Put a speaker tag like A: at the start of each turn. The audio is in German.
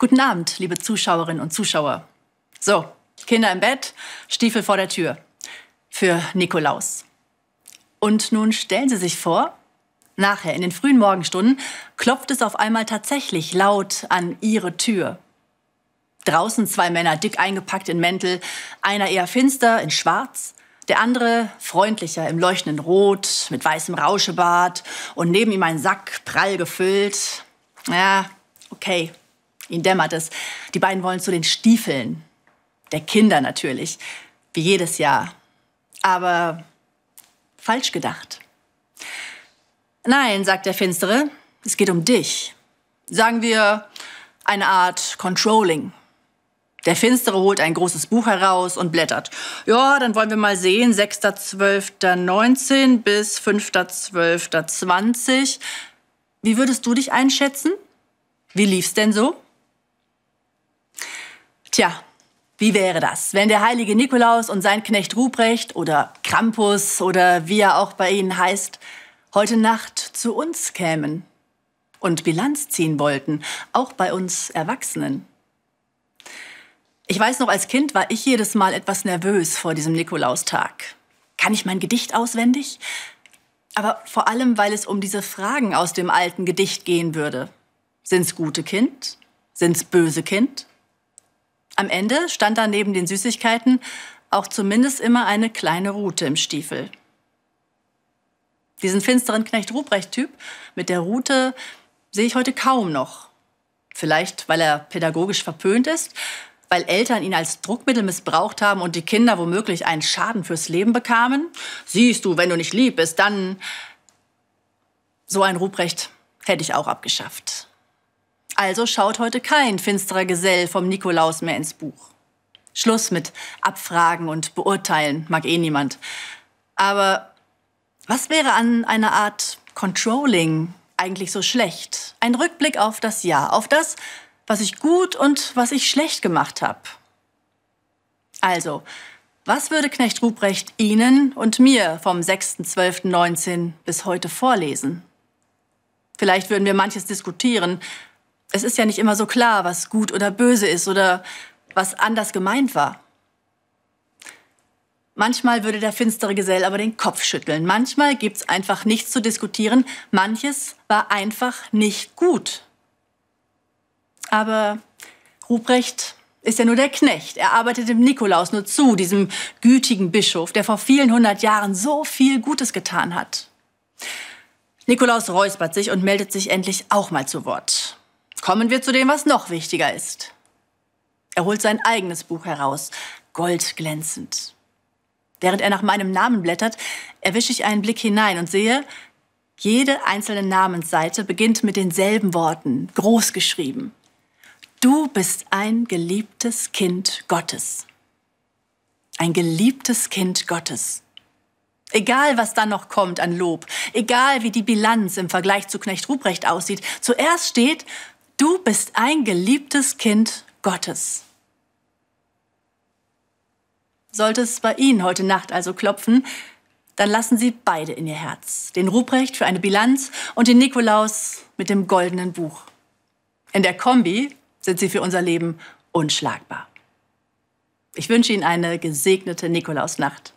A: Guten Abend, liebe Zuschauerinnen und Zuschauer. So, Kinder im Bett, Stiefel vor der Tür. Für Nikolaus. Und nun stellen Sie sich vor, nachher in den frühen Morgenstunden klopft es auf einmal tatsächlich laut an Ihre Tür. Draußen zwei Männer dick eingepackt in Mäntel, einer eher finster in Schwarz, der andere freundlicher im leuchtenden Rot mit weißem Rauschebart und neben ihm ein Sack prall gefüllt. Ja, okay, Ihnen dämmert es. Die beiden wollen zu den Stiefeln. Der Kinder natürlich, wie jedes Jahr. Aber falsch gedacht. Nein, sagt der Finstere, es geht um dich. Sagen wir eine Art Controlling. Der Finstere holt ein großes Buch heraus und blättert. Ja, dann wollen wir mal sehen. 6.12.19 bis 5.12.20. Wie würdest du dich einschätzen? Wie lief's denn so? Tja, wie wäre das, wenn der heilige Nikolaus und sein Knecht Ruprecht oder Krampus oder wie er auch bei Ihnen heißt, heute Nacht zu uns kämen und Bilanz ziehen wollten, auch bei uns Erwachsenen? Ich weiß noch, als Kind war ich jedes Mal etwas nervös vor diesem Nikolaustag. Kann ich mein Gedicht auswendig? Aber vor allem, weil es um diese Fragen aus dem alten Gedicht gehen würde. Sind's gute Kind? Sind's böse Kind? Am Ende stand da neben den Süßigkeiten auch zumindest immer eine kleine Rute im Stiefel. Diesen finsteren Knecht Ruprecht-Typ mit der Rute sehe ich heute kaum noch. Vielleicht, weil er pädagogisch verpönt ist, weil Eltern ihn als Druckmittel missbraucht haben und die Kinder womöglich einen Schaden fürs Leben bekamen. Siehst du, wenn du nicht lieb bist, dann... So ein Ruprecht hätte ich auch abgeschafft. Also schaut heute kein finsterer Gesell vom Nikolaus mehr ins Buch. Schluss mit Abfragen und Beurteilen, mag eh niemand. Aber was wäre an einer Art Controlling eigentlich so schlecht? Ein Rückblick auf das Jahr, auf das, was ich gut und was ich schlecht gemacht habe. Also, was würde Knecht Ruprecht Ihnen und mir vom 6.12.19 bis heute vorlesen? Vielleicht würden wir manches diskutieren, es ist ja nicht immer so klar, was gut oder böse ist oder was anders gemeint war. Manchmal würde der finstere Gesell aber den Kopf schütteln. Manchmal gibt's einfach nichts zu diskutieren. Manches war einfach nicht gut. Aber Ruprecht ist ja nur der Knecht. Er arbeitet dem Nikolaus nur zu, diesem gütigen Bischof, der vor vielen hundert Jahren so viel Gutes getan hat. Nikolaus räuspert sich und meldet sich endlich auch mal zu Wort. Kommen wir zu dem, was noch wichtiger ist. Er holt sein eigenes Buch heraus, goldglänzend. Während er nach meinem Namen blättert, erwische ich einen Blick hinein und sehe, jede einzelne Namensseite beginnt mit denselben Worten, groß geschrieben. Du bist ein geliebtes Kind Gottes. Ein geliebtes Kind Gottes. Egal, was dann noch kommt an Lob, egal wie die Bilanz im Vergleich zu Knecht Ruprecht aussieht, zuerst steht, Du bist ein geliebtes Kind Gottes. Sollte es bei Ihnen heute Nacht also klopfen, dann lassen Sie beide in Ihr Herz. Den Ruprecht für eine Bilanz und den Nikolaus mit dem goldenen Buch. In der Kombi sind Sie für unser Leben unschlagbar. Ich wünsche Ihnen eine gesegnete Nikolausnacht.